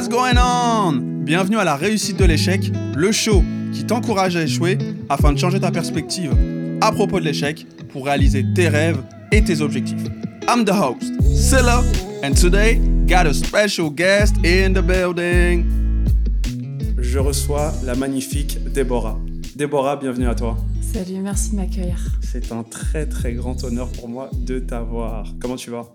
What's going on? Bienvenue à la réussite de l'échec, le show qui t'encourage à échouer afin de changer ta perspective à propos de l'échec pour réaliser tes rêves et tes objectifs. I'm the host, Silla, and today got a special guest in the building. Je reçois la magnifique Déborah. Déborah, bienvenue à toi. Salut, merci de m'accueillir. C'est un très très grand honneur pour moi de t'avoir. Comment tu vas?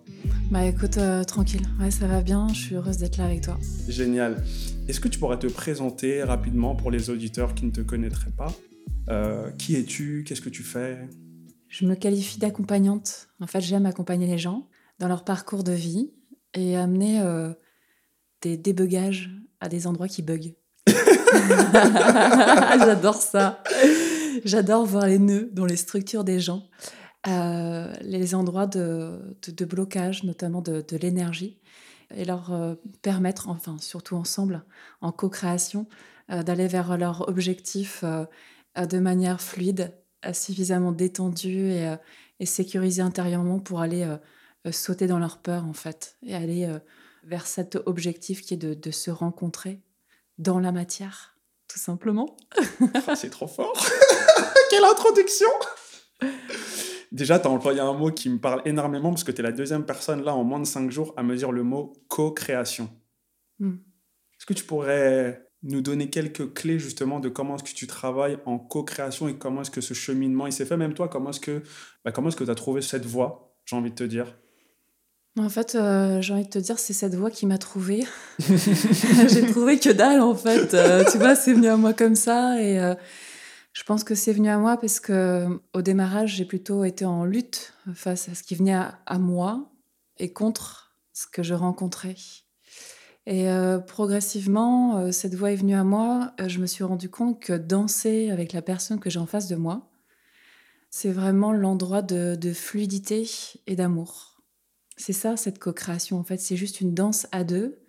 Bah écoute, euh, tranquille. Ouais, ça va bien. Je suis heureuse d'être là avec toi. Génial. Est-ce que tu pourrais te présenter rapidement pour les auditeurs qui ne te connaîtraient pas? Euh, Qui es-tu? Qu'est-ce que tu fais? Je me qualifie d'accompagnante. En fait, j'aime accompagner les gens dans leur parcours de vie et amener euh, des débugages à des endroits qui bug. J'adore ça. J'adore voir les nœuds dans les structures des gens, euh, les endroits de, de- de blocage, notamment de, de l'énergie, et leur euh, permettre, enfin surtout ensemble, en co-création, euh, d'aller vers leur objectif de manière fluide, suffisamment détendue et, et sécurisée intérieurement pour aller sauter dans leur peur, en fait, et aller vers cet objectif qui est de, de se rencontrer dans la matière, tout simplement. Ah, C'est trop fort Quelle introduction Déjà, tu as employé un mot qui me parle énormément parce que tu es la deuxième personne là en moins de 5 jours à me dire le mot co-création. Hmm. Est-ce que tu pourrais nous donner quelques clés justement de comment est-ce que tu travailles en co-création et comment est-ce que ce cheminement il s'est fait? Même toi, comment est-ce que bah, tu as trouvé cette voie J'ai envie de te dire? En fait, euh, j'ai envie de te dire, c'est cette voix qui m'a trouvée. j'ai trouvé que dalle, en fait. Euh, tu vois, c'est venu à moi comme ça. Et euh, je pense que c'est venu à moi parce que au démarrage, j'ai plutôt été en lutte face à ce qui venait à, moi et contre ce que je rencontrais. Et euh, progressivement, euh, cette voix est venue à moi. Euh, je me suis rendu compte que danser avec la personne que j'ai en face de moi, c'est vraiment l'endroit de, de fluidité et d'amour. C'est ça, cette co-création, en fait. C'est juste une danse à deux.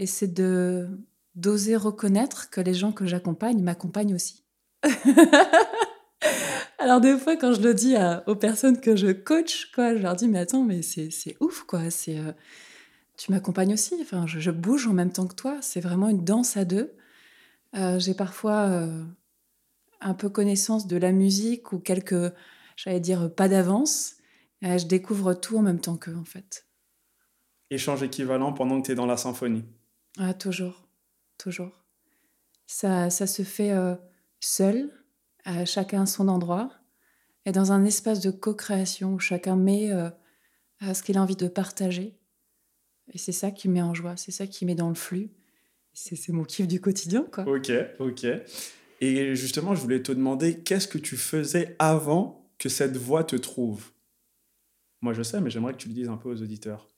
Et c'est de d'oser reconnaître que les gens que j'accompagne m'accompagnent aussi. Alors des fois, quand je le dis à- aux personnes que je coach, quoi, je leur dis, mais attends, mais c'est c'est ouf, quoi. C'est euh, tu m'accompagnes aussi. Enfin, je, je bouge en même temps que toi. C'est vraiment une danse à deux. Euh, J'ai parfois euh, un peu connaissance de la musique ou quelques, j'allais dire, pas d'avance. Je découvre tout en même temps qu'eux, en fait. Échange équivalent pendant que tu es dans la symphonie. Ah, toujours, toujours. Ça, ça se fait seul, à chacun à son endroit, et dans un espace de co-création où chacun met euh, à ce qu'il a envie de partager. Et c'est ça qui me met en joie, c'est ça qui me met dans le flux. C'est c'est mon kiff du quotidien, quoi. Ok, ok. Et justement, je voulais te demander qu'est-ce que tu faisais avant que cette voix te trouve? Moi, je sais, mais j'aimerais que tu le dises un peu aux auditeurs.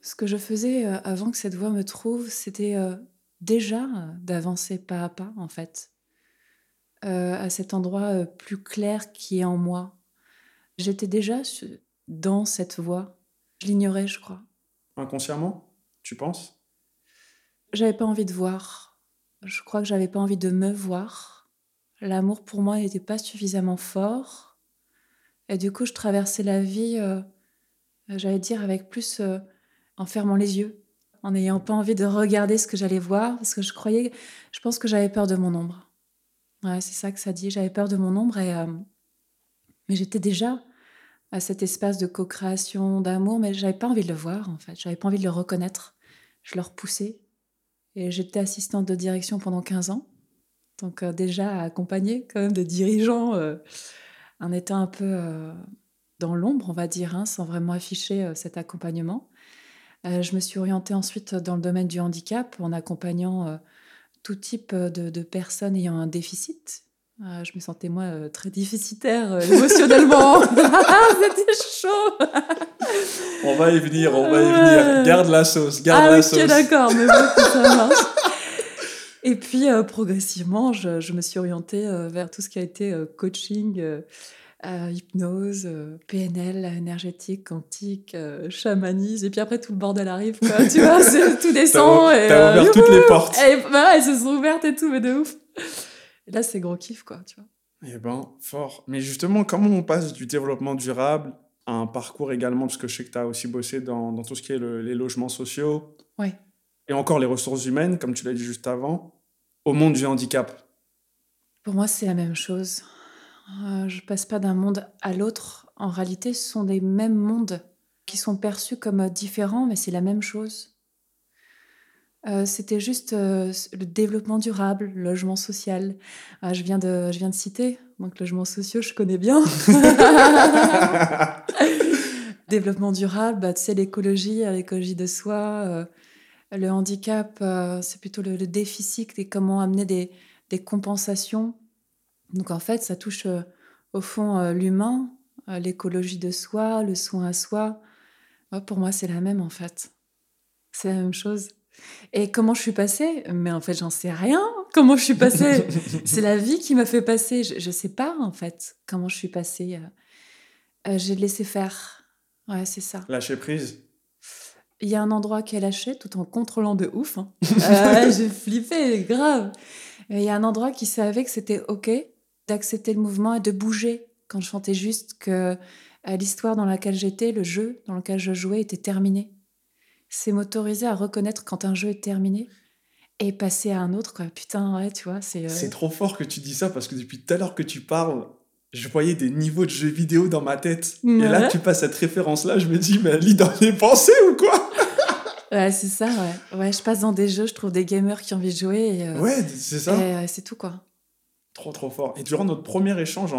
Ce que je faisais euh, avant que cette voix me trouve, c'était euh, déjà d'avancer pas à pas, en fait, à cet endroit euh, plus clair qui est en moi. J'étais déjà dans cette voie. Je l'ignorais, je crois. Inconsciemment, tu penses? J'avais pas envie de voir. Je crois que j'avais pas envie de me voir. L'amour pour moi n'était pas suffisamment fort. Et du coup, je traversais la vie, euh, j'allais dire, avec plus euh, en fermant les yeux, en n'ayant pas envie de regarder ce que j'allais voir, parce que je croyais, je pense que j'avais peur de mon ombre. C'est ça que ça dit. J'avais peur de mon ombre, et, euh, mais j'étais déjà à cet espace de co-création, d'amour, mais j'avais pas envie de le voir, en fait. J'avais pas envie de le reconnaître. Je le repoussais. Et j'étais assistante de direction pendant 15 ans. Donc euh, déjà accompagnée quand même de dirigeants euh, en étant un peu euh, dans l'ombre, on va dire, hein, sans vraiment afficher euh, cet accompagnement. Euh, je me suis orientée ensuite dans le domaine du handicap en accompagnant euh, tout type de, de personnes ayant un déficit. Euh, je me sentais moi euh, très déficitaire euh, émotionnellement. C'était chaud. On va y venir, on va y venir. Garde la sauce, garde ah la ok sauce. d'accord, mais bon, ça marche. Et puis euh, progressivement, je, je me suis orientée euh, vers tout ce qui a été euh, coaching, euh, hypnose, euh, PNL, énergétique, quantique, euh, chamanisme. Et puis après tout le bordel arrive, quoi. tu vois, tout descend. T'as et, t'as euh, ouvert toutes les portes. Et bah, elles se sont ouvertes et tout, mais de ouf. Et là, c'est gros kiff, quoi, tu vois. Eh ben, fort. Mais justement, comment on passe du développement durable à un parcours également, parce que je sais que tu as aussi bossé dans, dans tout ce qui est le- les logements sociaux, Ouais. et encore les ressources humaines, comme tu l'as dit juste avant, au monde du handicap Pour moi, c'est la même chose. Euh, je passe pas d'un monde à l'autre. En réalité, ce sont des mêmes mondes qui sont perçus comme différents, mais c'est la même chose. Euh, c'était juste euh, le développement durable, le logement social. Je, viens de, je viens de citer, donc logement social, je connais bien. développement durable, bah, tu sais, l'écologie, l'écologie de soi. le handicap, c'est plutôt le, déficit et comment amener des, des compensations donc en fait, ça touche euh, au fond euh, l'humain, euh, l'écologie de soi, le soin à soi. pour moi, c'est la même en fait. C'est la même chose. Et comment je suis passée? Mais en fait, j'en sais rien. Comment je suis passée? C'est la vie qui m'a fait passer. Je ne sais pas en fait comment je suis passée. J'ai laissé faire. Ouais, c'est ça. Lâcher prise. Il y a un endroit qui est lâché tout en contrôlant de ouf. Hein. J'ai flippé, grave. Il y a un endroit qui savait que c'était OK d'accepter le mouvement et de bouger quand je chantais juste que euh, l'histoire dans laquelle j'étais, le jeu dans lequel je jouais était terminé. C'est m'autoriser à reconnaître quand un jeu est terminé et passer à un autre. Quoi. Putain, ouais, tu vois, c'est... Euh, c'est trop fort que tu dis ça parce que depuis tout à l'heure que tu parles, je voyais des niveaux de jeux vidéo dans ma tête. Et là, tu passes cette référence-là, je me dis, mais elle lit dans mes pensées ou quoi? Ouais, c'est ça, ouais. Ouais, je passe dans des jeux, je trouve des gamers qui ont envie de jouer. Et, euh, ouais, c'est ça. Et c'est tout, quoi. Trop, trop fort. Et durant notre premier échange,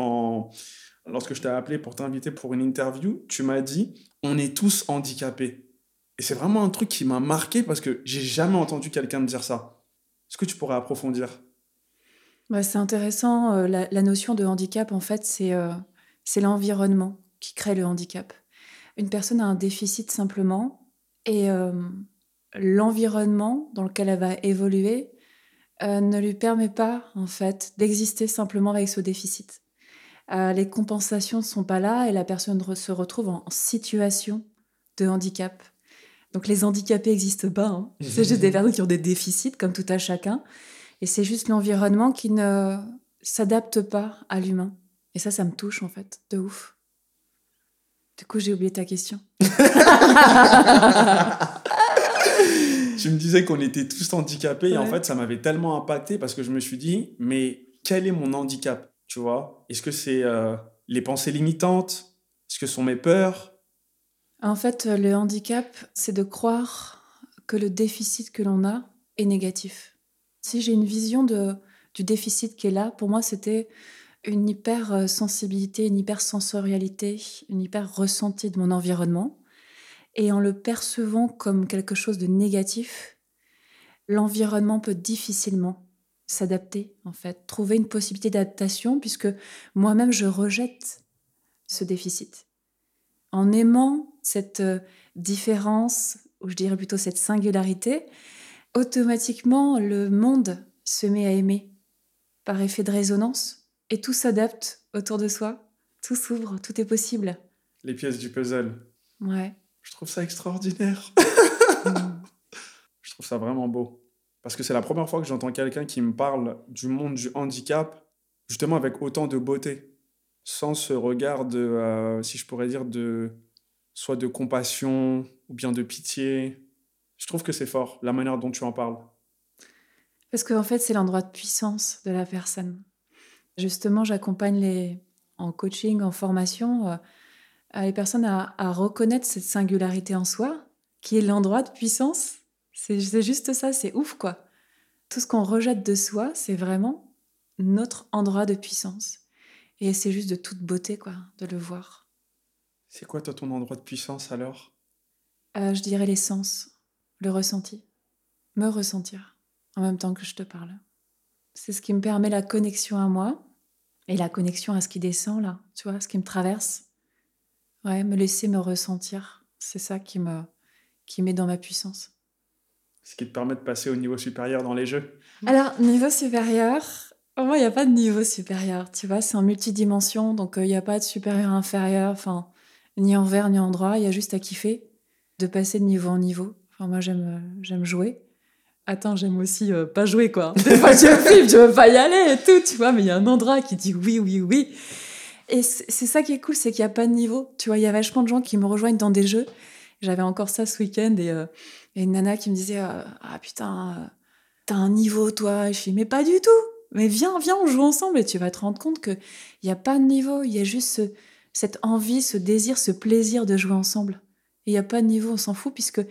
lorsque je t'ai appelé pour t'inviter pour une interview, tu m'as dit on est tous handicapés. Et c'est vraiment un truc qui m'a marqué parce que j'ai jamais entendu quelqu'un me dire ça. Est-ce que tu pourrais approfondir? Bah, C'est intéressant. Euh, la, notion de handicap, en fait, c'est euh, c'est l'environnement qui crée le handicap. Une personne a un déficit simplement et euh, l'environnement dans lequel elle va évoluer euh, ne lui permet pas, en fait, d'exister simplement avec ce déficit. Euh, les compensations ne sont pas là et la personne se retrouve en situation de handicap. Donc les handicapés n'existent pas. Hein. C'est juste des personnes qui ont des déficits, comme tout à chacun. Et c'est juste l'environnement qui ne s'adapte pas à l'humain. Et ça, ça me touche, en fait, de ouf. Du coup, j'ai oublié ta question. tu me disais qu'on était tous handicapés et en fait, ça m'avait tellement impacté parce que je me suis dit, mais quel est mon handicap Tu vois? Est-ce que c'est euh, les pensées limitantes? Est-ce que ce sont mes peurs? En fait, le handicap, c'est de croire que le déficit que l'on a est négatif. Si j'ai une vision de, du déficit qui est là, pour moi, c'était une hyper sensibilité, une hyper sensorialité, une hyper ressenti de mon environnement et en le percevant comme quelque chose de négatif, l'environnement peut difficilement s'adapter, en fait, trouver une possibilité d'adaptation, puisque moi-même, je rejette ce déficit. En aimant cette euh, différence, ou je dirais plutôt cette singularité, automatiquement, le monde se met à aimer par effet de résonance, et tout s'adapte autour de soi, tout s'ouvre, tout est possible. Les pièces du puzzle. Ouais. Je trouve ça extraordinaire. je trouve ça vraiment beau. Parce que c'est la première fois que j'entends quelqu'un qui me parle du monde du handicap, justement avec autant de beauté, sans ce regard de, euh, si je pourrais dire, de soit de compassion ou bien de pitié. Je trouve que c'est fort, la manière dont tu en parles. Parce qu'en fait, c'est l'endroit de puissance de la personne. Justement, j'accompagne les en coaching, en formation, euh, les personnes à, reconnaître cette singularité en soi, qui est l'endroit de puissance. C'est juste ça, c'est ouf quoi. Tout ce qu'on rejette de soi, c'est vraiment notre endroit de puissance. Et c'est juste de toute beauté quoi, de le voir. C'est quoi toi ton endroit de puissance alors? Euh, Je dirais l'essence, le ressenti, me ressentir en même temps que je te parle. C'est ce qui me permet la connexion à moi et la connexion à ce qui descend là, tu vois, ce qui me traverse Ouais, me laisser me ressentir. C'est ça qui me qui met dans ma puissance. Ce qui te permet de passer au niveau supérieur dans les jeux. Alors, niveau supérieur, moi, il n'y a pas de niveau supérieur. Tu vois, c'est en multidimension, donc euh, il n'y a pas de supérieur inférieur, enfin, ni en vert ni en droit. Il y a juste à kiffer de passer de niveau en niveau. Enfin, moi, j'aime euh, j'aime jouer. Attends, j'aime aussi euh, pas jouer, quoi. Des fois, je flippe, je veux pas y aller et tout, tu vois, mais il y a un endroit qui dit oui, oui, oui. Et c'est ça qui est cool, c'est qu'il n'y a pas de niveau. Tu vois, il y a vachement de gens qui me rejoignent dans des jeux. J'avais encore ça ce week-end et, euh, une nana qui me disait euh, Ah putain, euh, t'as un niveau toi. je dis Mais pas du tout. Mais viens, viens, on joue ensemble et tu vas te rendre compte qu'il n'y a pas de niveau. Il y a juste cette envie, ce désir, ce plaisir de jouer ensemble. Et il n'y a pas de niveau, on s'en fout puisque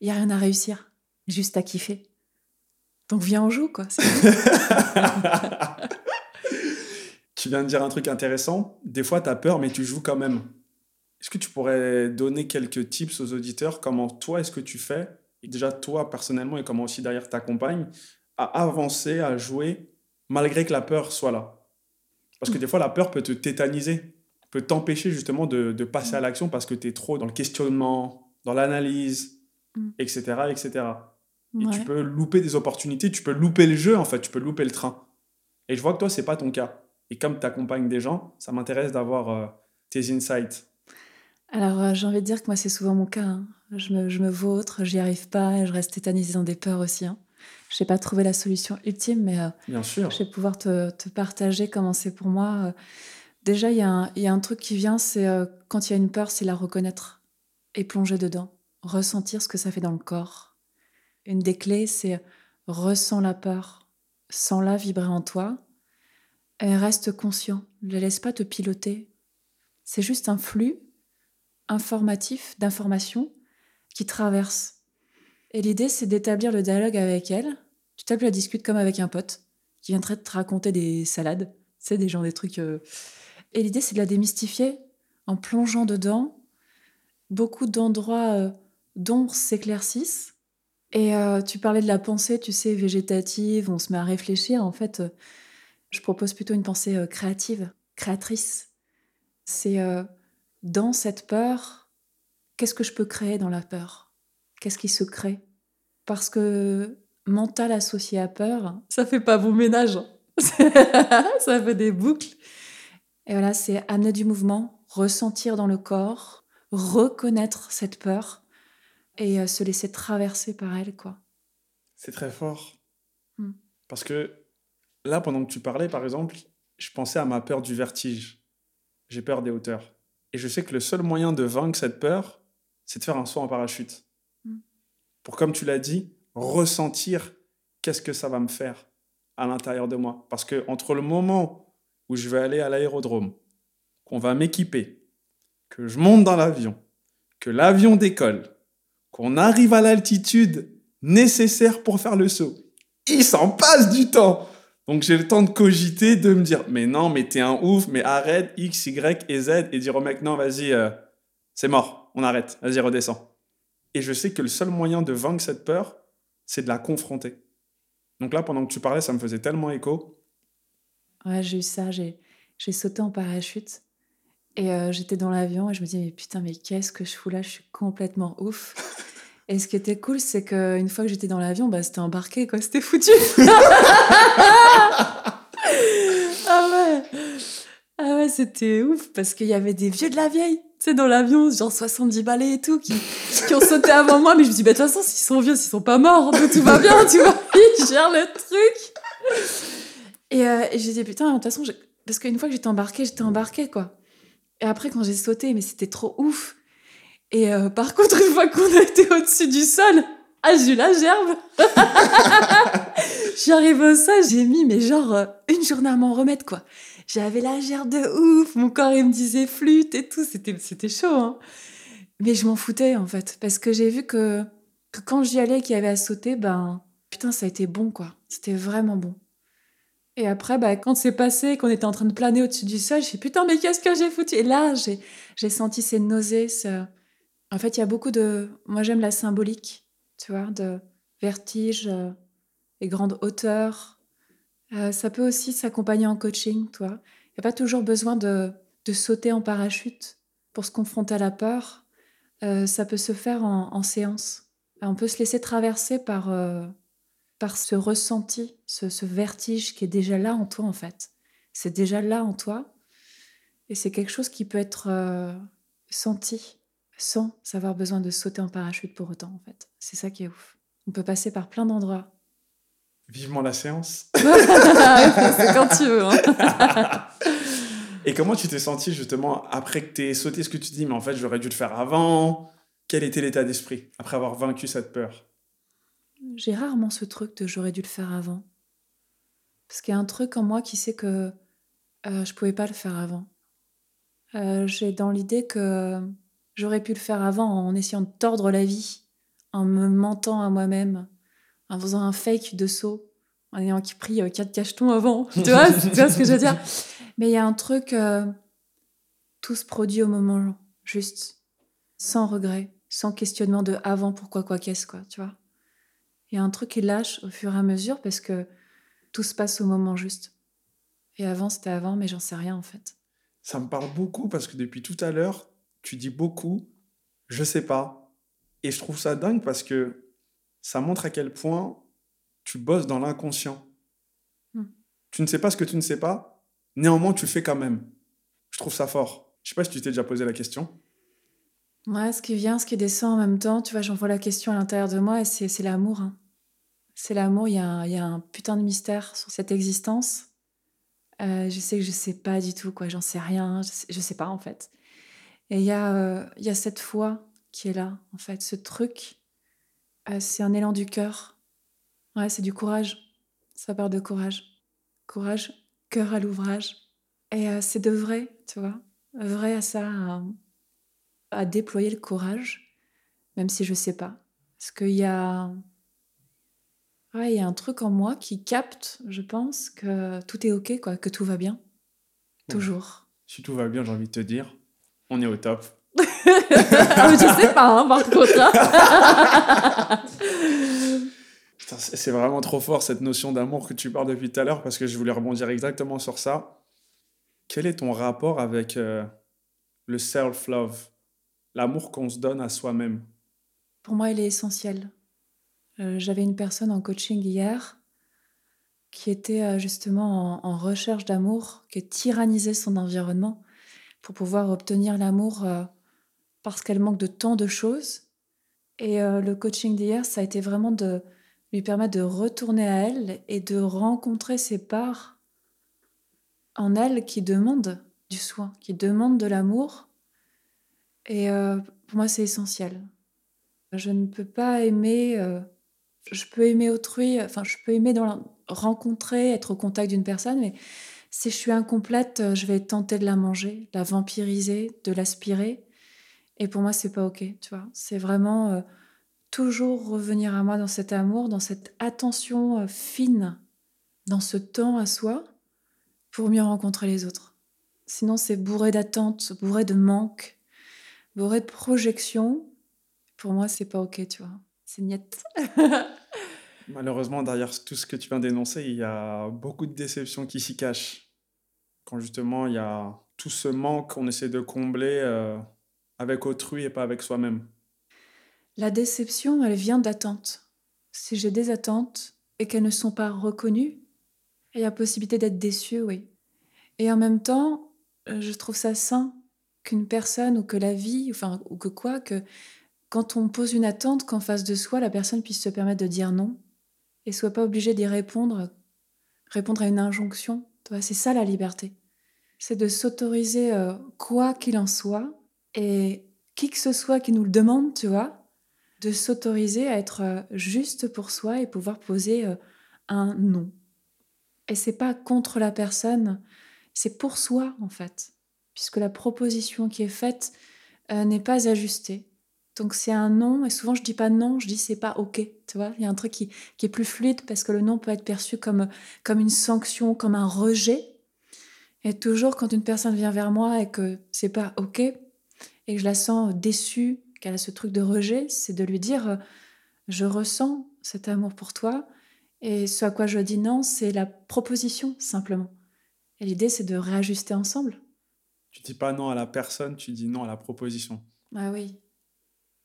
il n'y a rien à réussir. Juste à kiffer. Donc viens, on joue quoi. tu viens de dire un truc intéressant. Des fois, tu as peur, mais tu joues quand même. Est-ce que tu pourrais donner quelques tips aux auditeurs? Comment toi, est-ce que tu fais? Et Déjà, toi, personnellement, et comment aussi derrière ta compagne, à avancer, à jouer, malgré que la peur soit là? Parce que des fois, la peur peut te tétaniser, peut t'empêcher justement de, passer à l'action parce que tu es trop dans le questionnement, dans l'analyse, etc. Mm. etc. Et tu peux louper des opportunités, tu peux louper le jeu, en fait, tu peux louper le train. Et je vois que toi, c'est pas ton cas. Et comme tu accompagnes des gens, ça m'intéresse d'avoir euh, tes insights. Alors, euh, j'ai envie de dire que moi, c'est souvent mon cas. Hein. Je, me, je me vautre, j'y arrive pas, et je reste tétanisée dans des peurs aussi. Hein. Je n'ai pas trouvé la solution ultime, mais euh, Bien sûr. je vais pouvoir te, te partager comment c'est pour moi. Déjà, il y, y, a un truc qui vient, c'est quand il y a une peur, c'est la reconnaître et plonger dedans, ressentir ce que ça fait dans le corps. Une des clés, c'est ressens la peur, sens-la vibrer en toi, reste conscient, ne la laisse pas te piloter. C'est juste un flux informatif d'informations qui traverse. Et l'idée, c'est d'établir le dialogue avec elle. Tu tapes la discute comme avec un pote qui viendrait te raconter des salades, sais, des gens, des trucs. Euh. Et l'idée, c'est de la démystifier en plongeant dedans. Beaucoup d'endroits euh, d'ombre s'éclaircissent. Et euh, tu parlais de la pensée, tu sais, végétative, on se met à réfléchir. En fait, je propose plutôt une pensée euh, créative, créatrice. C'est euh, dans cette peur, qu'est-ce que je peux créer dans la peur? Qu'est-ce qui se crée? Parce que mental associé à peur, ça fait pas bon ménage. ça fait des boucles. Et voilà, c'est amener du mouvement, ressentir dans le corps, reconnaître cette peur et euh, se laisser traverser par elle, quoi. C'est très fort. Hmm. Parce que Là, pendant que tu parlais, par exemple, je pensais à ma peur du vertige. J'ai peur des hauteurs. Et je sais que le seul moyen de vaincre cette peur, c'est de faire un saut en parachute. Mm. Pour, comme tu l'as dit, ressentir qu'est-ce que ça va me faire à l'intérieur de moi. Parce que entre le moment où je vais aller à l'aérodrome, qu'on va m'équiper, que je monte dans l'avion, que l'avion décolle, qu'on arrive à l'altitude nécessaire pour faire le saut, il s'en passe du temps. Donc j'ai le temps de cogiter, de me dire, mais non, mais t'es un ouf, mais arrête X, Y et Z et dire au mec, non, vas-y, euh, c'est mort, on arrête, vas-y, redescends. Et je sais que le seul moyen de vaincre cette peur, c'est de la confronter. Donc là, pendant que tu parlais, ça me faisait tellement écho. Ouais, j'ai eu ça, j'ai, j'ai sauté en parachute et euh, j'étais dans l'avion et je me disais, mais putain, mais qu'est-ce que je fous là? Je suis complètement ouf. Et ce qui était cool, c'est qu'une fois que j'étais dans l'avion, bah, c'était embarqué, quoi. C'était foutu. ah ouais. Ah ouais, c'était ouf parce qu'il y avait des vieux de la vieille, tu sais, dans l'avion, genre 70 balais et tout, qui, ont sauté avant moi. Mais je me dis, bah, de toute façon, s'ils sont vieux, s'ils sont pas morts, tout va bien, tu vois. Ils gèrent le truc. Et, euh, et j'ai dit, putain, de toute façon, parce qu'une fois que j'étais embarquée, j'étais embarquée, quoi. Et après, quand j'ai sauté, mais c'était trop ouf. Et euh, par contre, une fois qu'on a été au-dessus du sol, ah, j'ai eu la gerbe. J'arrive au sol, j'ai mis, mais genre, euh, une journée à m'en remettre, quoi. J'avais la gerbe de ouf, mon corps, il me disait flûte et tout, c'était, chaud, hein. Mais je m'en foutais, en fait, parce que j'ai vu que, que quand j'y allais, qu'il y avait à sauter, ben, putain, ça a été bon, quoi. C'était vraiment bon. Et après, bah, quand c'est passé, qu'on était en train de planer au-dessus du sol, je suis putain, mais qu'est-ce que j'ai foutu? Et là, j'ai, j'ai senti ces nausées, ce, en fait, il y a beaucoup de. Moi, j'aime la symbolique, tu vois, de vertige euh, et grande hauteur. Euh, ça peut aussi s'accompagner en coaching, toi. Il n'y a pas toujours besoin de, de, sauter en parachute pour se confronter à la peur. Euh, ça peut se faire en, séance. On peut se laisser traverser par, par ce ressenti, ce, ce, vertige qui est déjà là en toi, en fait. C'est déjà là en toi. Et c'est quelque chose qui peut être senti sans avoir besoin de sauter en parachute pour autant, en fait. C'est ça qui est ouf. On peut passer par plein d'endroits. Vivement la séance. c'est quand tu veux. Hein. Et comment tu t'es senti justement après que tu aies sauté ce que tu dis, mais en fait j'aurais dû le faire avant? Quel était l'état d'esprit après avoir vaincu cette peur? J'ai rarement ce truc de j'aurais dû le faire avant. Parce qu'il y a un truc en moi qui sait que euh, je pouvais pas le faire avant. Euh, j'ai dans l'idée que j'aurais pu le faire avant en essayant de tordre la vie, en me mentant à moi-même, en faisant un fake de saut, en ayant pris euh, quatre cachetons avant. tu, vois, tu vois ce que je veux dire? Mais il y a un truc, euh, tout se produit au moment juste, sans regret, sans questionnement de avant, pourquoi, quoi, qu'est-ce, quoi, tu vois? Il y a un truc qui lâche au fur et à mesure parce que tout se passe au moment juste. Et avant, c'était avant, mais j'en sais rien en fait. Ça me parle beaucoup parce que depuis tout à l'heure, tu dis beaucoup, je sais pas. Et je trouve ça dingue parce que ça montre à quel point tu bosses dans l'inconscient. Hmm. Tu ne sais pas ce que tu ne sais pas, néanmoins tu le fais quand même. Je trouve ça fort. Je sais pas si tu t'es déjà posé la question. Ouais, ce qui vient, ce qui descend en même temps, tu vois, j'envoie la question à l'intérieur de moi et c'est l'amour. hein. C'est l'amour, il y, a un- il y a un putain de mystère sur cette existence. Euh, je sais que je sais pas du tout, quoi, j'en sais rien, je sais, je sais pas en fait. Et il y, a, euh, y a cette foi qui est là, en fait, ce truc, euh, c'est un élan du cœur. Ouais, c'est du courage, ça part de courage. Courage, cœur à l'ouvrage. Et euh, c'est de vrai, tu vois, vrai à ça, à, à déployer le courage, même si je sais pas. Parce qu'il y a. Ouais, il y a un truc en moi qui capte, je pense, que tout est ok, quoi, que tout va bien. Toujours. Si tout va bien, j'ai envie de te dire, on est au top. ah, mais je sais pas, hein, par contre. hein. C'est c'est vraiment trop fort cette notion d'amour que tu parles depuis tout à l'heure parce que je voulais rebondir exactement sur ça. Quel est ton rapport avec euh, le self-love, l'amour qu'on se donne à soi-même? Pour moi, il est essentiel. Euh, J'avais une personne en coaching hier qui était euh, justement en, en recherche d'amour, qui tyrannisait son environnement pour pouvoir obtenir l'amour euh, parce qu'elle manque de tant de choses. Et euh, le coaching d'hier, ça a été vraiment de lui permettre de retourner à elle et de rencontrer ses parts en elle qui demandent du soin, qui demandent de l'amour. Et euh, pour moi, c'est essentiel. Je ne peux pas aimer. je peux aimer autrui, enfin, je peux aimer dans la- rencontrer, être au contact d'une personne, mais si je suis incomplète, euh, je vais tenter de la manger, la vampiriser, de l'aspirer. Et pour moi, c'est pas OK, tu vois. C'est vraiment euh, toujours revenir à moi dans cet amour, dans cette attention euh, fine, dans ce temps à soi, pour mieux rencontrer les autres. Sinon, c'est bourré d'attentes, bourré de manques, bourré de projections. Pour moi, c'est pas OK, tu vois. C'est niette. Malheureusement, derrière tout ce que tu viens d'énoncer, il y a beaucoup de déceptions qui s'y cachent. Quand justement, il y a tout ce manque qu'on essaie de combler euh, avec autrui et pas avec soi-même. La déception, elle vient d'attentes. Si j'ai des attentes et qu'elles ne sont pas reconnues, il y a possibilité d'être déçu, oui. Et en même temps, euh, je trouve ça sain qu'une personne ou que la vie, enfin, ou que quoi, que quand on pose une attente, qu'en face de soi, la personne puisse se permettre de dire non et soit pas obligée d'y répondre, répondre à une injonction. Tu vois, C'est ça la liberté. C'est de s'autoriser euh, quoi qu'il en soit et qui que ce soit qui nous le demande, tu vois, de s'autoriser à être euh, juste pour soi et pouvoir poser euh, un non. Et c'est pas contre la personne, c'est pour soi en fait, puisque la proposition qui est faite n'est pas ajustée. Donc c'est un non, et souvent je dis pas non, je dis c'est pas ok, tu vois. Il y a un truc qui, qui est plus fluide parce que le non peut être perçu comme, comme une sanction, comme un rejet. Et toujours quand une personne vient vers moi et que c'est pas ok, et que je la sens déçue, qu'elle a ce truc de rejet, c'est de lui dire euh, je ressens cet amour pour toi, et ce à quoi je dis non, c'est la proposition simplement. Et l'idée c'est de réajuster ensemble. Tu dis pas non à la personne, tu dis non à la proposition. Ah oui,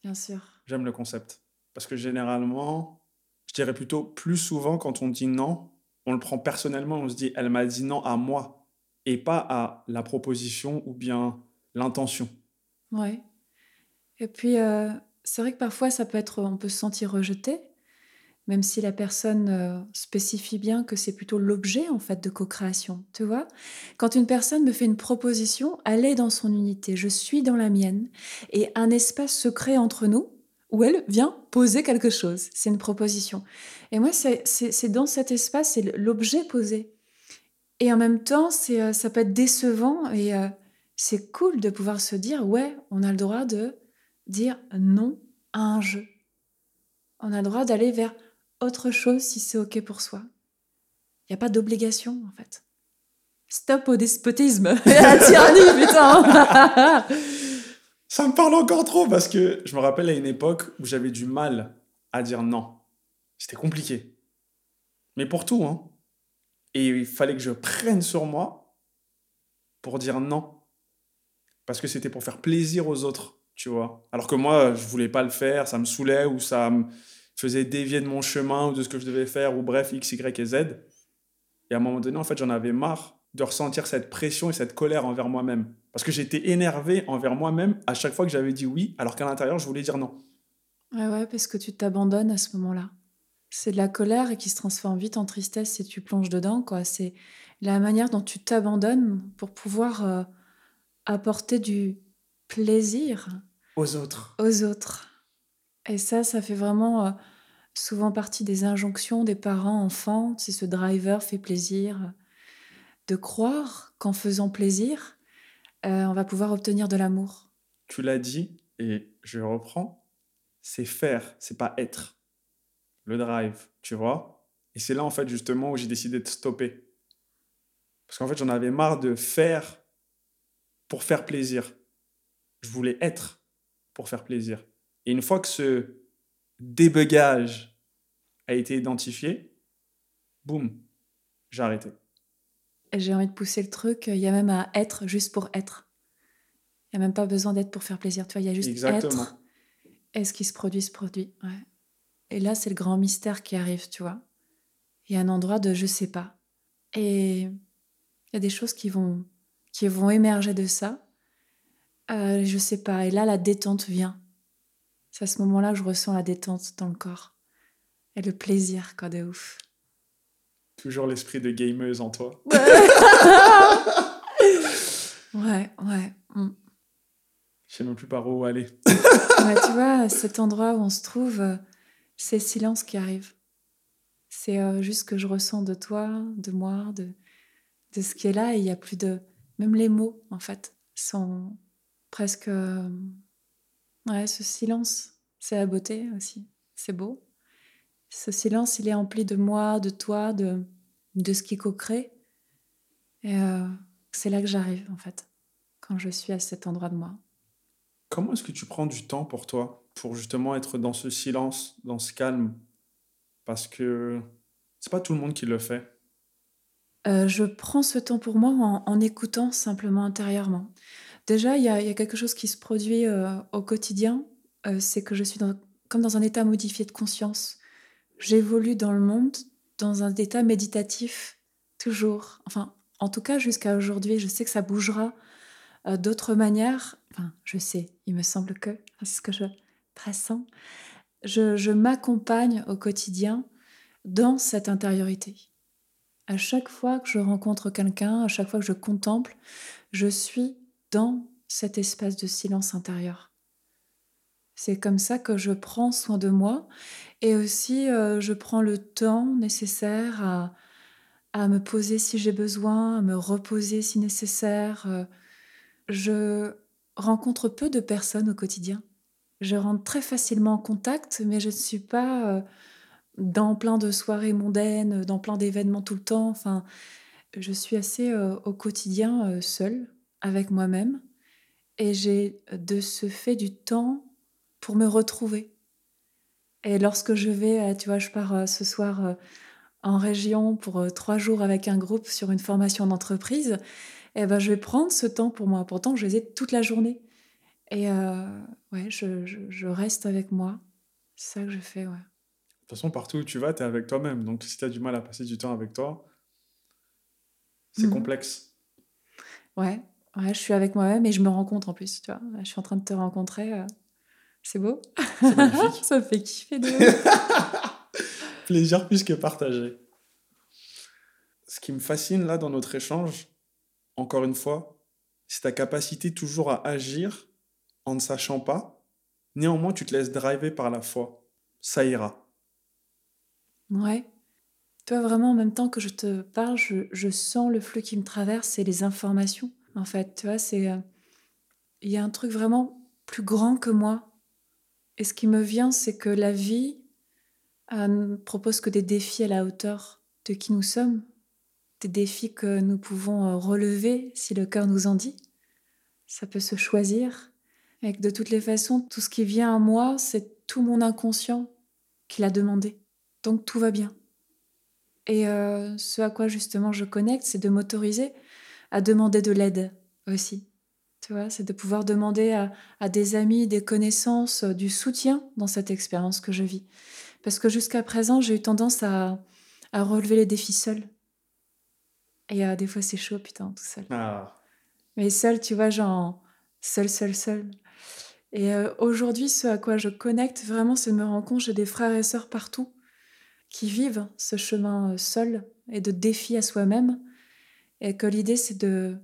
bien sûr. J'aime le concept. Parce que généralement, je dirais plutôt plus souvent quand on dit non, on le prend personnellement, on se dit elle m'a dit non à moi et pas à la proposition ou bien l'intention. Ouais. Et puis, euh, c'est vrai que parfois, ça peut être, on peut se sentir rejeté, même si la personne euh, spécifie bien que c'est plutôt l'objet, en fait, de co-création. Tu vois Quand une personne me fait une proposition, elle est dans son unité, je suis dans la mienne, et un espace se crée entre nous où elle vient poser quelque chose. C'est une proposition. Et moi, c'est dans cet espace, c'est l'objet posé. Et en même temps, c'est euh, ça peut être décevant et euh, c'est cool de pouvoir se dire, ouais, on a le droit de dire non à un jeu. On a le droit d'aller vers autre chose si c'est OK pour soi. Il n'y a pas d'obligation, en fait. Stop au despotisme et à la tyrannie, putain Ça me parle encore trop parce que je me rappelle à une époque où j'avais du mal à dire non. C'était compliqué. Mais pour tout, hein. Et il fallait que je prenne sur moi pour dire non. Parce que c'était pour faire plaisir aux autres, tu vois. Alors que moi, je voulais pas le faire, ça me saoulait ou ça me faisait dévier de mon chemin ou de ce que je devais faire ou bref, X, Y et Z. Et à un moment donné, en fait, j'en avais marre de ressentir cette pression et cette colère envers moi-même. Parce que j'étais énervé envers moi-même à chaque fois que j'avais dit oui, alors qu'à l'intérieur, je voulais dire non. Ouais, ouais, parce que tu t'abandonnes à ce moment-là. C'est de la colère et qui se transforme vite en tristesse si tu plonges dedans, quoi. C'est la manière dont tu t'abandonnes pour pouvoir euh, apporter du plaisir aux autres. Aux autres. Et ça, ça fait vraiment euh, souvent partie des injonctions des parents enfants. Si ce driver fait plaisir, de croire qu'en faisant plaisir, euh, on va pouvoir obtenir de l'amour. Tu l'as dit, et je reprends, c'est faire, c'est pas être. Le drive, tu vois? Et c'est là, en fait, justement, où j'ai décidé de stopper. Parce qu'en fait, j'en avais marre de faire pour faire plaisir. Je voulais être pour faire plaisir. Et une fois que ce débugage a été identifié, boum, j'ai arrêté j'ai envie de pousser le truc. Il y a même à être juste pour être. Il n'y a même pas besoin d'être pour faire plaisir. Tu vois, il y a juste Exactement. être. Et ce qui se produit, se produit. Ouais. Et là, c'est le grand mystère qui arrive, tu vois. Il y a un endroit de je sais pas. Et il y a des choses qui vont, qui vont émerger de ça. Euh, je sais pas. Et là, la détente vient. C'est à ce moment-là que je ressens la détente dans le corps. Et le plaisir, quoi, de ouf. Toujours l'esprit de gameuse en toi. Ouais, ouais. Mm. Je sais même plus par où aller. tu vois, cet endroit où on se trouve, euh, c'est le silence qui arrive. C'est euh, juste que je ressens de toi, de moi, de, de ce qui est là, et il n'y a plus de. Même les mots, en fait, sont presque. Euh, ouais, ce silence, c'est la beauté aussi. C'est beau. Ce silence, il est empli de moi, de toi, de, de ce qui co-crée. Et euh, c'est là que j'arrive, en fait, quand je suis à cet endroit de moi. Comment est-ce que tu prends du temps pour toi, pour justement être dans ce silence, dans ce calme? Parce que c'est pas tout le monde qui le fait. Euh, je prends ce temps pour moi en, écoutant simplement intérieurement. Déjà, il y, a quelque chose qui se produit euh, au quotidien, c'est que je suis comme dans un état modifié de conscience j'évolue dans le monde dans un état méditatif, toujours. Enfin, en tout cas, jusqu'à aujourd'hui, je sais que ça bougera euh, d'autres manières. Enfin, je sais, il me semble que, c'est ce que je pressens. Je, je m'accompagne au quotidien dans cette intériorité. À chaque fois que je rencontre quelqu'un, à chaque fois que je contemple, je suis dans cet espace de silence intérieur. C'est comme ça que je prends soin de moi et aussi euh, je prends le temps nécessaire à, me poser si j'ai besoin, à me reposer si nécessaire. Euh. Je rencontre peu de personnes au quotidien. Je rentre très facilement en contact, mais je ne suis pas euh, dans plein de soirées mondaines, dans plein d'événements tout le temps. Enfin, je suis assez au quotidien seule avec moi-même. Et j'ai de ce fait du temps pour me retrouver. Et lorsque je vais, euh, tu vois, je pars euh, ce soir euh, en région pour trois jours avec un groupe sur une formation d'entreprise, et eh ben, je vais prendre ce temps pour moi. Pourtant, je les ai toute la journée. Et ouais, je, je, reste avec moi. C'est ça que je fais, ouais. De toute façon, partout où tu vas, tu es avec toi-même. Donc, si tu as du mal à passer du temps avec toi, c'est mhm. complexe. Ouais, ouais, je suis avec moi-même et je me rencontre en plus, tu vois. Je suis en train de te rencontrer. C'est beau. Ça me fait kiffer de Plaisir plus que partagé. Ce qui me fascine là dans notre échange, encore une fois, c'est ta capacité toujours à agir en ne sachant pas Néanmoins, tu te laisses driver par la foi. Ça ira. Ouais. Toi, vraiment, en même temps que je te parle, je, je sens le flux qui me traverse et les informations. En fait, tu vois, c'est. euh, Il y a un truc vraiment plus grand que moi. Et ce qui me vient, c'est que la vie euh, ne propose que des défis à la hauteur de qui nous sommes, des défis que nous pouvons euh, relever si le cœur nous en dit. Ça peut se choisir. Et que de toutes les façons, tout ce qui vient à moi, c'est tout mon inconscient qui l'a demandé. Donc tout va bien. Et euh, ce à quoi justement je connecte, c'est de m'autoriser à demander de l'aide aussi. Tu vois, c'est de pouvoir demander à, à des amis, des connaissances, euh, du soutien dans cette expérience que je vis. Parce que jusqu'à présent, j'ai eu tendance à, à relever les défis seul. Et euh, des fois, c'est chaud, putain, tout seul. Ah. Mais seul, tu vois, genre seul, seul, seul. Et euh, aujourd'hui, ce à quoi je connecte vraiment, c'est de me rendre compte que j'ai des frères et sœurs partout qui vivent ce chemin seul et de défi à soi-même. Et que l'idée, c'est de,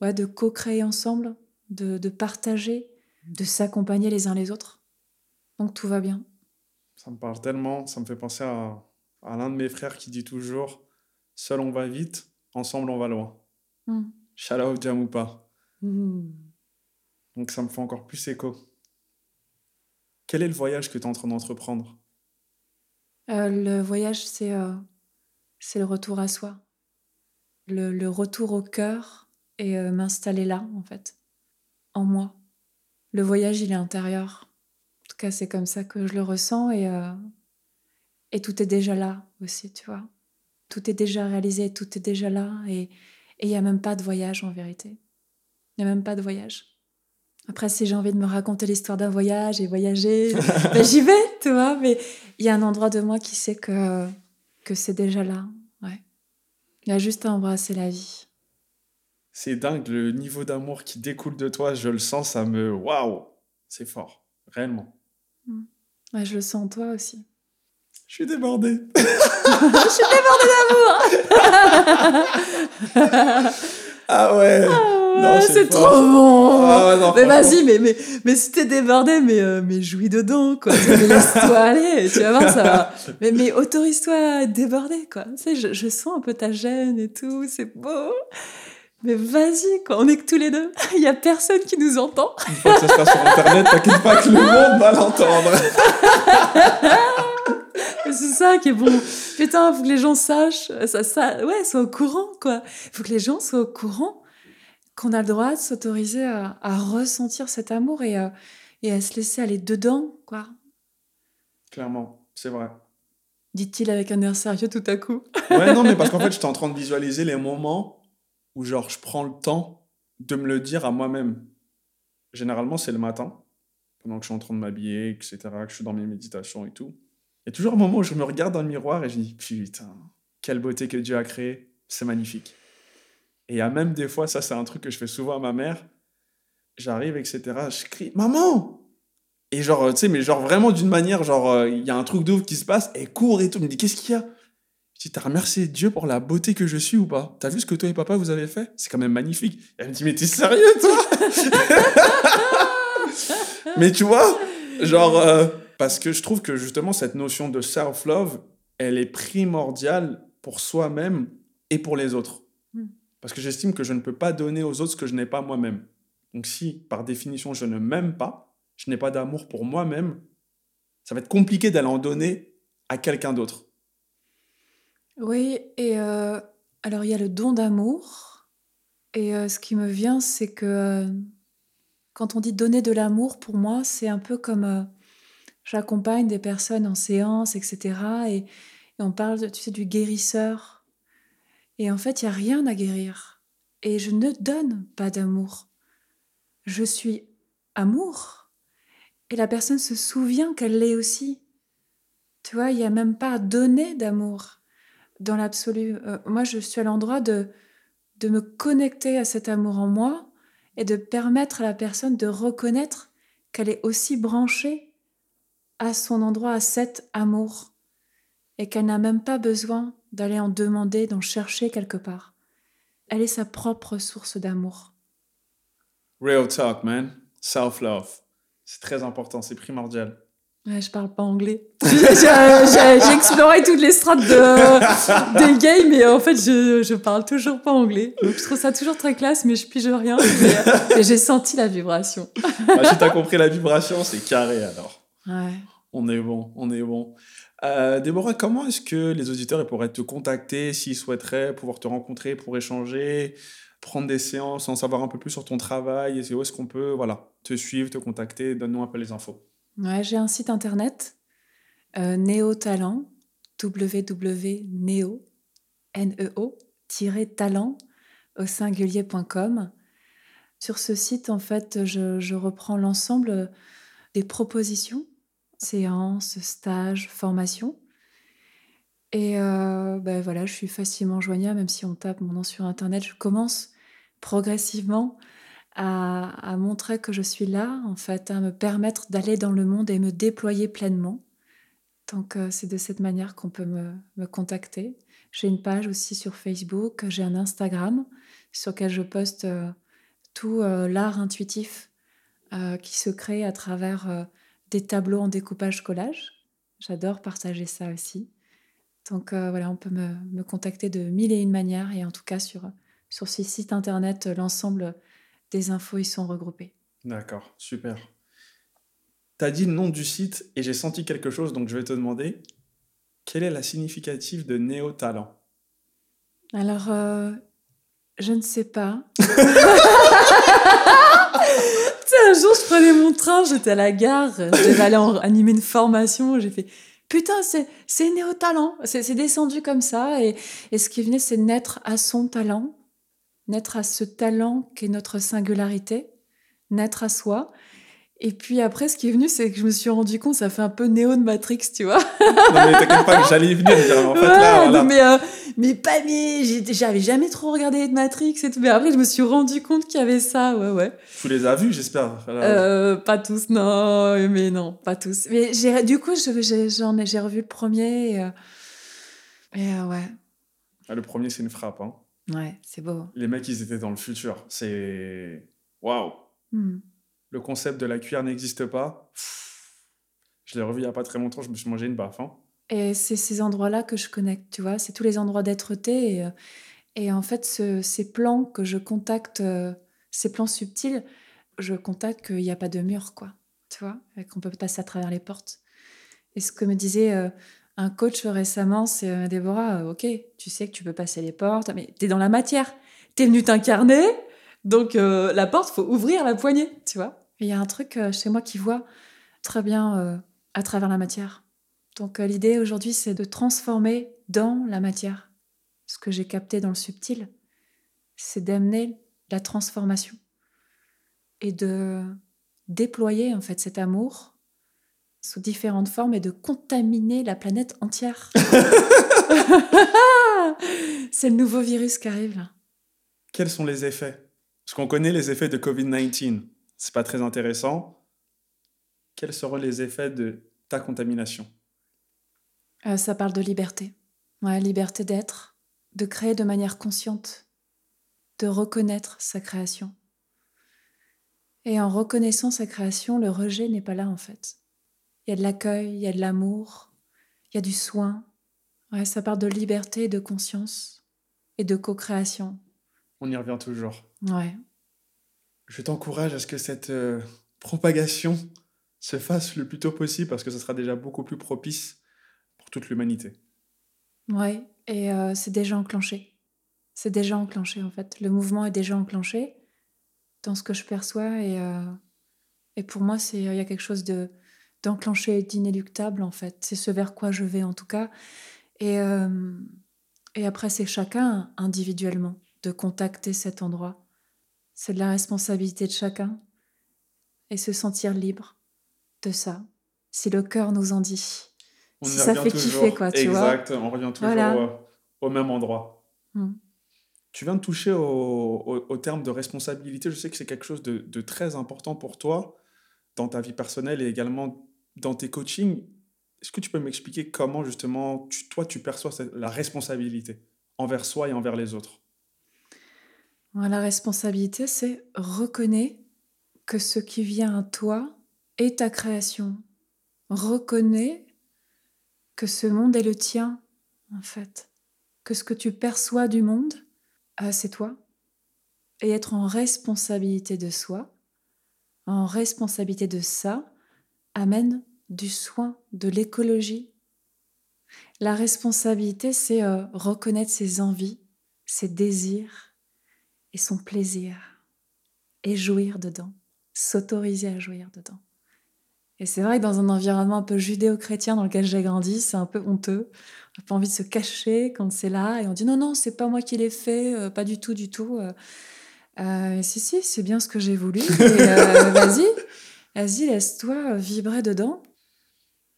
ouais, de co-créer ensemble, de, de partager, de s'accompagner les uns les autres. Donc tout va bien. Ça me parle tellement. Ça me fait penser à, à l'un de mes frères qui dit toujours Seul on va vite, ensemble on va loin. Mm. Shout out Jamoupa. Mm. Donc ça me fait encore plus écho. Quel est le voyage que tu es en train d'entreprendre? Euh, le voyage, c'est euh, c'est le retour à soi. Le, le retour au cœur et euh, m'installer là, en fait, en moi. Le voyage, il est intérieur. En tout cas, c'est comme ça que je le ressens et, euh, et tout est déjà là aussi, tu vois. Tout est déjà réalisé, tout est déjà là et il n'y a même pas de voyage en vérité. Il n'y a même pas de voyage. Après, si j'ai envie de me raconter l'histoire d'un voyage et voyager, ben, j'y vais, tu vois. Mais il y a un endroit de moi qui sait que, que c'est déjà là. Il y a juste à embrasser la vie. C'est dingue, le niveau d'amour qui découle de toi, je le sens, ça me... Waouh C'est fort, réellement. Ouais, je le sens en toi aussi. Je suis débordé. je suis débordée d'amour Ah ouais Non, c'est trop bon Ah, non, Mais vas-y, mais, mais, mais si t'es débordé, mais, euh, mais jouis dedans, quoi. Laisse-toi aller, tu vas voir, ça va. Mais, mais autorise-toi à débordé, quoi. Tu sais, je, je sens un peu ta gêne et tout, c'est beau. Mais vas-y, quoi, on est que tous les deux. Il y a personne qui nous entend. Une fois que ça sera sur Internet, t'inquiète pas que le monde va l'entendre. C'est ça qui est bon. Putain, faut que les gens sachent, ça, ça, ouais, soient au courant, quoi. Faut que les gens soient au courant qu'on a le droit de s'autoriser à, à ressentir cet amour et, à- et à se laisser aller dedans, quoi. Clairement, c'est vrai. Dit-il avec un air sérieux tout à coup. Ouais, non, mais parce qu'en fait, j'étais en train de visualiser les moments où, genre, je prends le temps de me le dire à moi-même. Généralement, c'est le matin, pendant que je suis en train de m'habiller, etc., que je suis dans mes méditations et tout. Il y a toujours un moment où je me regarde dans le miroir et je dis Putain, quelle beauté que Dieu a créée, c'est magnifique. Et il y a même des fois, ça, c'est un truc que je fais souvent à ma mère. J'arrive, etc., je crie Maman Et genre, tu sais, mais genre vraiment d'une manière, genre, euh, il y a un truc de qui se passe, elle court et tout, elle me dit Qu'est-ce qu'il y a? Je dis, t'as remercié Dieu pour la beauté que je suis ou pas T'as vu ce que toi et papa vous avez fait? C'est quand même magnifique. Elle me dit, mais t'es sérieux toi? Mais tu vois, genre, euh, parce que je trouve que justement cette notion de self-love, elle est primordiale pour soi-même et pour les autres. Parce que j'estime que je ne peux pas donner aux autres ce que je n'ai pas moi-même. Donc si, par définition, je ne m'aime pas, je n'ai pas d'amour pour moi-même, ça va être compliqué d'aller en donner à quelqu'un d'autre. Oui, et euh, alors il y a le don d'amour. Et euh, ce qui me vient, c'est que euh, quand on dit donner de l'amour, pour moi, c'est un peu comme j'accompagne des personnes en séance, etc. Et, et on parle, tu sais, du guérisseur. Et en fait, il n'y a rien à guérir. Et je ne donne pas d'amour. Je suis amour. Et la personne se souvient qu'elle l'est aussi. Tu vois, il n'y a même pas à donner d'amour dans l'absolu. Euh, moi, je suis à l'endroit de, de me connecter à cet amour en moi et de permettre à la personne de reconnaître qu'elle est aussi branchée à son endroit, à cet amour, et qu'elle n'a même pas besoin d'aller en demander, d'en chercher quelque part. Elle est sa propre source d'amour. Real talk, man. Self-love. C'est très important, c'est primordial. Ouais, je parle pas anglais. J'ai exploré toutes les strates de, des gays, mais en fait, je, je parle toujours pas anglais. Donc, je trouve ça toujours très classe, mais je pige rien. Et, j'ai senti la vibration. Bah, si t'as compris la vibration, c'est carré alors. Ouais. On est bon, on est bon. Euh, Déborah, comment est-ce que les auditeurs pourraient te contacter s'ils souhaiteraient pouvoir te rencontrer pour échanger, prendre des séances, en savoir un peu plus sur ton travail? Et où est-ce qu'on peut voilà, te suivre, te contacter? Donne-nous un peu les infos. Ouais, j'ai un site internet, euh, Néo-Talent, www.neo, N-E-O, talent au singulier.com. Sur ce site, en fait, je, reprends l'ensemble des propositions, séances, stages, formations. Et euh, ben voilà, je suis facilement joignable, même si on tape mon nom sur Internet. Je commence progressivement à, montrer que je suis là, en fait, à me permettre d'aller dans le monde et me déployer pleinement. Donc, euh, c'est de cette manière qu'on peut me, contacter. J'ai une page aussi sur Facebook, j'ai un Instagram sur lequel je poste euh, tout l'art intuitif qui se crée à travers des tableaux en découpage collage. J'adore partager ça aussi. Donc voilà, on peut me, me, contacter de mille et une manières et en tout cas sur, sur ce site internet, l'ensemble des infos y sont regroupées. D'accord, super. Tu as dit le nom du site et j'ai senti quelque chose, donc je vais te demander, quelle est la significative de Néo-Talent? Alors, euh, je ne sais pas. un jour, je prenais mon train, j'étais à la gare, j'allais aller animer une formation, j'ai fait putain, c'est, c'est néo-talent. C'est, descendu comme ça. Et, et ce qui venait, c'est naître à son talent naître à ce talent qu'est notre singularité, naître à soi. Et puis après, ce qui est venu, c'est que je me suis rendu compte, ça fait un peu néo de Matrix, tu vois. non, mais t'inquiète pas, j'allais y venir. En fait, là, voilà. mais, euh, mais pas, mais j'avais jamais trop regardé de Matrix et tout. Mais après, je me suis rendu compte qu'il y avait ça, ouais, ouais. Tu les as vus, j'espère euh, Pas tous, non, mais non, pas tous. Mais du coup, j'en ai, j'ai revu le premier et, euh, et ouais. Ah, le premier, c'est une frappe, hein. Ouais, c'est beau. Les mecs, ils étaient dans le futur. C'est. Waouh! Hmm. Le concept de la cuillère n'existe pas. Je l'ai revu il n'y a pas très longtemps, je me suis mangé une baffe. Hein. Et c'est ces endroits-là que je connecte, tu vois. C'est tous les endroits d'être-té. Et, euh, et, en fait, ces plans que je contacte, euh, ces plans subtils, je contacte qu'il n'y a pas de mur, quoi. Tu vois, qu'on peut passer à travers les portes. Et ce que me disait euh, un coach récemment, c'est Déborah, ok, tu sais que tu peux passer les portes, mais tu es dans la matière. Tu es venu t'incarner, donc la porte, faut ouvrir la poignée, tu vois. Il y a un truc chez moi qui voit très bien à travers la matière. Donc l'idée aujourd'hui, c'est de transformer dans la matière. Ce que j'ai capté dans le subtil, c'est d'amener la transformation et de déployer en fait cet amour sous différentes formes et de contaminer la planète entière. C'est le nouveau virus qui arrive là. Quels sont les effets? Parce qu'on connaît les effets de Covid-19. C'est pas très intéressant. Quels seront les effets de ta contamination? Euh, Ça parle de liberté. Ouais, liberté d'être, de créer de manière consciente, de reconnaître sa création. Et en reconnaissant sa création, le rejet n'est pas là en fait. Il y a de l'accueil, il y a de l'amour, il y a du soin. Ouais, ça part de liberté, de conscience et de co-création. On y revient toujours. Ouais. Je t'encourage à ce que cette euh, propagation se fasse le plus tôt possible parce que ce sera déjà beaucoup plus propice pour toute l'humanité. Ouais, et euh, c'est déjà enclenché. C'est déjà enclenché en fait. Le mouvement est déjà enclenché dans ce que je perçois et, euh, et pour moi, il y a quelque chose de, d'enclencher est inéluctable en fait. C'est ce vers quoi je vais en tout cas. Et, et après, c'est chacun individuellement de contacter cet endroit. C'est de la responsabilité de chacun et se sentir libre de ça. Si le cœur nous en dit. On si ça fait kiffer, quoi, tu vois. Exact, on revient toujours au, même endroit. Hmm. Tu viens de toucher au, au, terme de responsabilité. Je sais que c'est quelque chose de, de, très important pour toi dans ta vie personnelle et également dans tes coachings, est-ce que tu peux m'expliquer comment justement toi tu perçois la responsabilité envers soi et envers les autres? La responsabilité, c'est reconnaître que ce qui vient à toi et ta création. Reconnais que ce monde est le tien, en fait. Que ce que tu perçois du monde, euh, c'est toi. Et être en responsabilité de soi, en responsabilité de ça, amène du soin, de l'écologie. La responsabilité, c'est euh, reconnaître ses envies, ses désirs et son plaisir, et jouir dedans, s'autoriser à jouir dedans. Et c'est vrai que dans un environnement un peu judéo-chrétien dans lequel j'ai grandi, c'est un peu honteux. On n'a pas envie de se cacher quand c'est là et on dit non, non, c'est pas moi qui l'ai fait, euh, pas du tout, du tout. Euh, euh, si, si, c'est bien ce que j'ai voulu. vas-y, vas-y, laisse-toi vibrer dedans.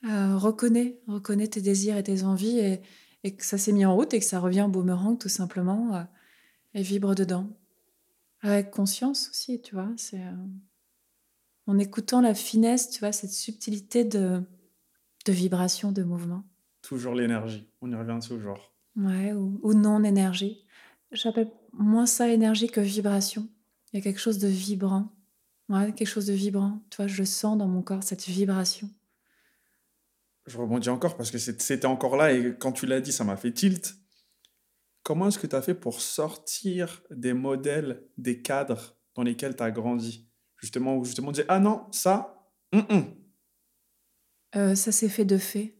reconnais, reconnais tes désirs et tes envies et, et que ça s'est mis en route et que ça revient en boomerang tout simplement et vibre dedans. Avec conscience aussi, tu vois. C'est en écoutant la finesse, tu vois, cette subtilité de, de vibration, de mouvement. Toujours l'énergie, on y revient toujours. Ouais, ou, non-énergie. J'appelle moins ça énergie que vibration. Il y a quelque chose de vibrant. Ouais, quelque chose de vibrant. Tu vois, je sens dans mon corps cette vibration. Je rebondis encore parce que c'était encore là et quand tu l'as dit, ça m'a fait tilt. Comment est-ce que tu as fait pour sortir des modèles, des cadres dans lesquels tu as grandi? Justement, où justement, dire Ah non, ça, euh, ça s'est fait de fait.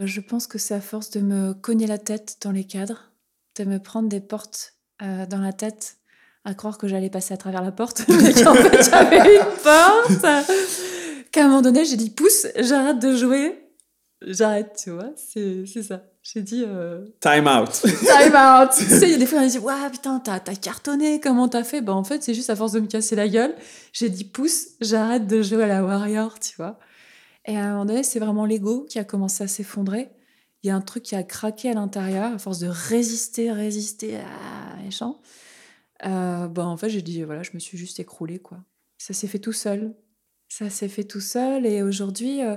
Je pense que c'est à force de me cogner la tête dans les cadres, de me prendre des portes euh, dans la tête, à croire que j'allais passer à travers la porte, mais qu'en fait j'avais une porte. Qu'à un moment donné, j'ai dit pousse, j'arrête de jouer, j'arrête, tu vois, c'est ça. J'ai dit. Euh, Time out. Time out. tu sais, il y a des fois, on dit Waouh, putain, t'as cartonné, comment t'as fait? Bah, en fait, c'est juste à force de me casser la gueule. J'ai dit Pousse, j'arrête de jouer à la Warrior, tu vois. Et à un moment donné, c'est vraiment l'ego qui a commencé à s'effondrer. Il y a un truc qui a craqué à l'intérieur à force de résister, résister, à méchant. Euh, bah, en fait, j'ai dit Voilà, je me suis juste écroulée, quoi. Ça s'est fait tout seul. Ça s'est fait tout seul. Et aujourd'hui, euh,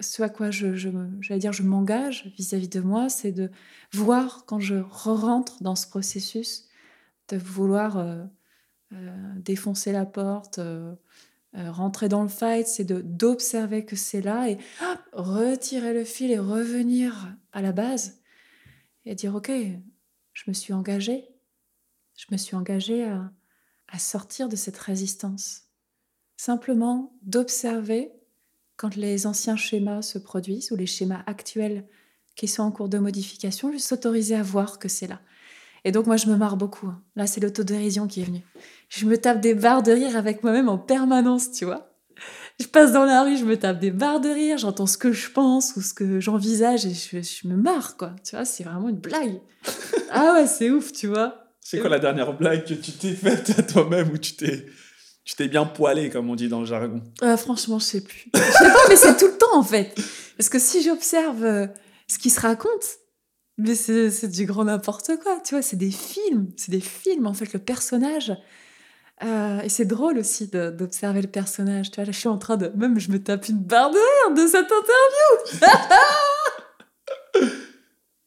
ce à quoi je, j'allais dire, je m'engage vis-à-vis de moi, c'est de voir quand je rentre dans ce processus, de vouloir euh, euh, défoncer la porte, euh, rentrer dans le fight, c'est de d'observer que c'est là et retirer le fil et revenir à la base et dire ok, je me suis engagée, je me suis engagée à, à sortir de cette résistance. Simplement d'observer quand les anciens schémas se produisent ou les schémas actuels qui sont en cours de modification, juste s'autoriser à voir que c'est là. Et donc moi je me marre beaucoup. Hein. Là c'est l'autodérision qui est venue. Je me tape des barres de rire avec moi-même en permanence, tu vois. Je passe dans la rue, je me tape des barres de rire, j'entends ce que je pense ou ce que j'envisage et je, me marre, quoi. Tu vois, c'est vraiment une blague. ah ouais, c'est ouf, tu vois. C'est quoi la dernière blague que tu t'es faite à toi-même ou tu t'es tu t'es bien poilé, comme on dit dans le jargon. Euh, franchement, je sais plus. Je sais pas, mais c'est tout le temps, en fait. Parce que si j'observe euh, ce qui se raconte, mais c'est du grand n'importe quoi, tu vois, c'est des films, c'est des films, en fait, le personnage. Euh, et c'est drôle aussi d'observer le personnage, tu vois, là, je suis en train de... Même, je me tape une barre de rire de cette interview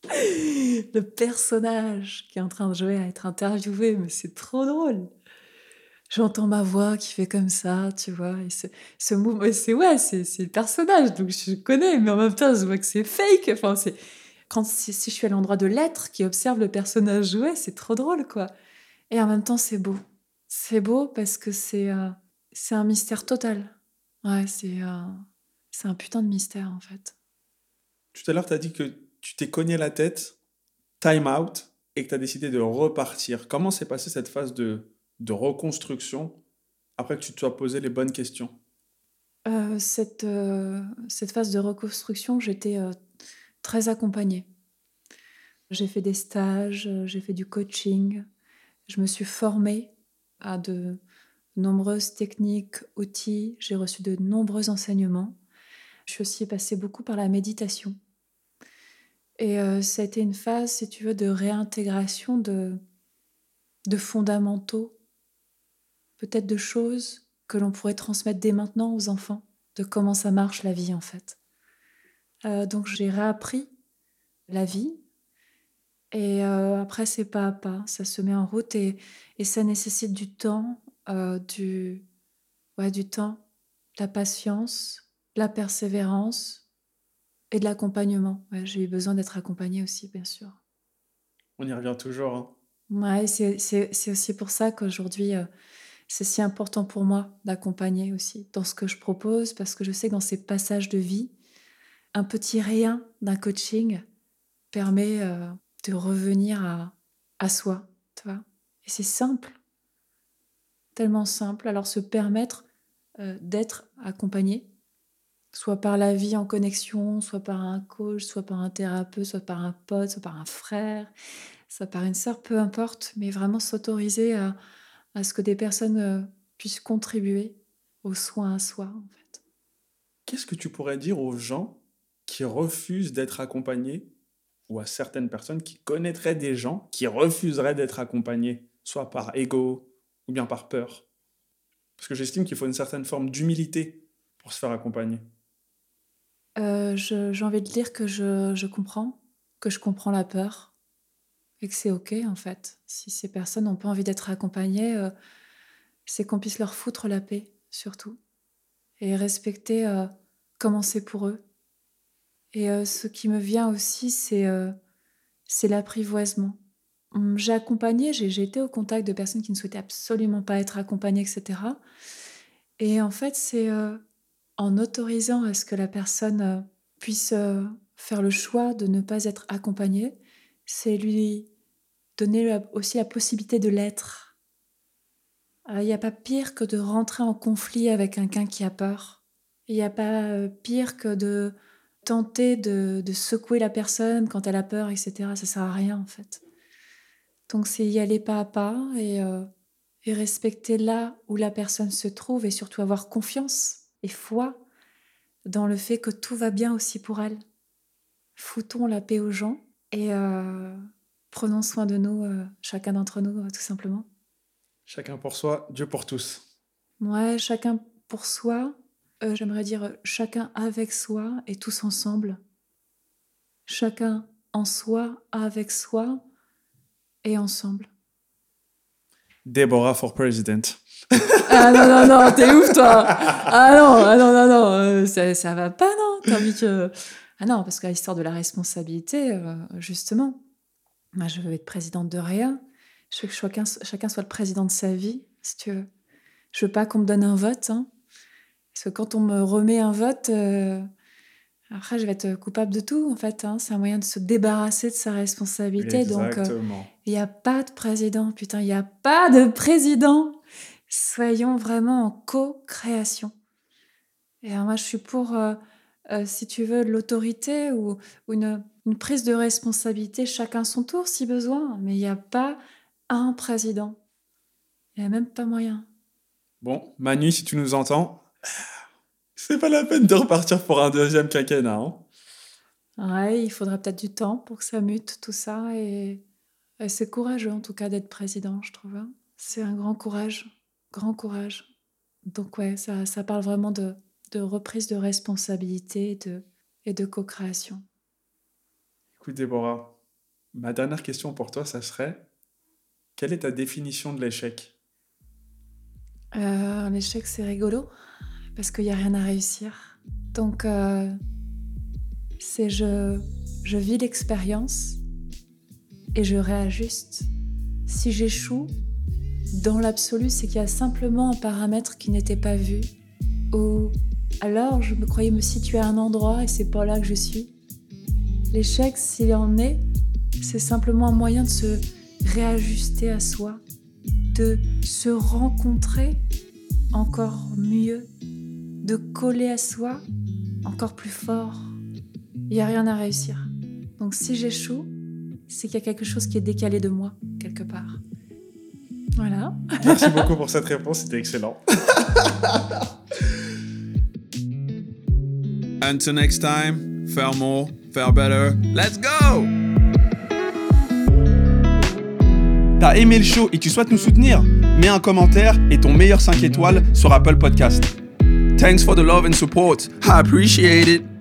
Le personnage qui est en train de jouer à être interviewé, mais c'est trop drôle j'entends ma voix qui fait comme ça, tu vois. Et ce, ce mouvement, c'est ouais, c'est le personnage, donc je connais, mais en même temps, je vois que c'est fake. Enfin, c'est quand si, je suis à l'endroit de l'être qui observe le personnage jouer, c'est trop drôle, quoi. Et en même temps, c'est beau. C'est beau parce que c'est euh, c'est un mystère total. Ouais, c'est euh, c'est un putain de mystère, en fait. Tout à l'heure, tu as dit que tu t'es cogné la tête, time out, et que tu as décidé de repartir. Comment s'est passée cette phase de de reconstruction après que tu te sois posé les bonnes questions euh, cette, euh, cette phase de reconstruction, j'étais euh, très accompagnée. J'ai fait des stages, j'ai fait du coaching, je me suis formée à de nombreuses techniques, outils, j'ai reçu de nombreux enseignements. Je suis aussi passée beaucoup par la méditation. Et ça a été une phase, si tu veux, de réintégration de, de fondamentaux peut-être de choses que l'on pourrait transmettre dès maintenant aux enfants, de comment ça marche la vie en fait. Euh, donc j'ai réappris la vie et euh, après c'est pas à pas, ça se met en route et, ça nécessite du temps, euh, du, ouais, du temps, la patience, la persévérance et de l'accompagnement. J'ai eu besoin d'être accompagnée aussi, bien sûr. On y revient toujours. Hein. Ouais, c'est aussi pour ça qu'aujourd'hui, c'est si important pour moi d'accompagner aussi dans ce que je propose, parce que je sais que dans ces passages de vie, un petit rien d'un coaching permet euh, de revenir à, à soi, tu vois. Et c'est simple, tellement simple. Alors se permettre euh, d'être accompagné, soit par la vie en connexion, soit par un coach, soit par un thérapeute, soit par un pote, soit par un frère, soit par une sœur, peu importe, mais vraiment s'autoriser à, à, ce que des personnes euh, puissent contribuer aux soins à soi, en fait. Qu'est-ce que tu pourrais dire aux gens qui refusent d'être accompagnés ou à certaines personnes qui connaîtraient des gens qui refuseraient d'être accompagnés, soit par ego ou bien par peur? Parce que j'estime qu'il faut une certaine forme d'humilité pour se faire accompagner. Euh, j'ai envie de dire que je, je, comprends, que je comprends la peur et que c'est ok en fait. Si ces personnes n'ont pas envie d'être accompagnées, euh, c'est qu'on puisse leur foutre la paix surtout et respecter euh, comment c'est pour eux et euh, ce qui me vient aussi, c'est l'apprivoisement. Hum, j'ai accompagné, j'ai été au contact de personnes qui ne souhaitaient absolument pas être accompagnées, etc. Et en fait, c'est en autorisant à ce que la personne puisse faire le choix de ne pas être accompagnée, c'est lui donner aussi la possibilité de l'être. Il n'y a pas pire que de rentrer en conflit avec quelqu'un qui a peur. Il n'y a pas pire que de tenter de, secouer la personne quand elle a peur, etc. Ça sert à rien en fait. Donc c'est y aller pas à pas euh, et respecter là où la personne se trouve et surtout avoir confiance et foi dans le fait que tout va bien aussi pour elle. Foutons la paix aux gens et euh, prenons soin de nous, euh, chacun d'entre nous, tout simplement. Chacun pour soi, Dieu pour tous. Ouais, chacun pour soi, euh, j'aimerais dire chacun avec soi et tous ensemble. Chacun en soi, avec soi et ensemble. Déborah for president. ah non, non, non, t'es ouf toi Ah non, ah non, non, non, euh, ça, ça va pas, non? T'as envie que... Ah non, parce qu'à l'histoire de la responsabilité, euh, justement, moi je veux être présidente de rien. Je veux que chacun, chacun soit le président de sa vie, si tu veux. Je veux pas qu'on me donne un vote, hein. Parce que quand on me remet un vote, euh, après, je vais être coupable de tout, en fait. Hein. C'est un moyen de se débarrasser de sa responsabilité. Donc, euh, il n'y a pas de président. Putain, il n'y a pas de président. Soyons vraiment en co-création. Et moi, je suis pour, euh, si tu veux, l'autorité ou, une, une, prise de responsabilité, chacun son tour, si besoin. Mais il n'y a pas un président. Il n'y a même pas moyen. Bon, Manu, si tu nous entends, c'est pas la peine de repartir pour un deuxième quinquennat. Hein. Ouais, il faudrait peut-être du temps pour que ça mute tout ça. Et, c'est courageux en tout cas d'être président, je trouve. Hein. C'est un grand courage, grand courage. Donc ouais, ça, ça parle vraiment de, de reprise de responsabilité de, et de co-création. Écoute Déborah, ma dernière question pour toi, ça serait, quelle est ta définition de l'échec? Euh, L'échec, c'est rigolo parce qu'il n'y a rien à réussir. Donc, euh, c'est je, je vis l'expérience et je réajuste. Si j'échoue, dans l'absolu, c'est qu'il y a simplement un paramètre qui n'était pas vu. Ou alors je me croyais me situer à un endroit et c'est pas là que je suis. L'échec, s'il en est, c'est simplement un moyen de se réajuster à soi, de se rencontrer encore mieux de coller à soi encore plus fort. Il n'y a rien à réussir. Donc si j'échoue, c'est qu'il y a quelque chose qui est décalé de moi, quelque part. Voilà. Merci beaucoup pour cette réponse, c'était excellent. Until next time, faire more, faire better. Let's go! T'as aimé le show et tu souhaites nous soutenir? Mets un commentaire et ton meilleur 5 étoiles sur Apple Podcast. Thanks for the love and support. I appreciate it.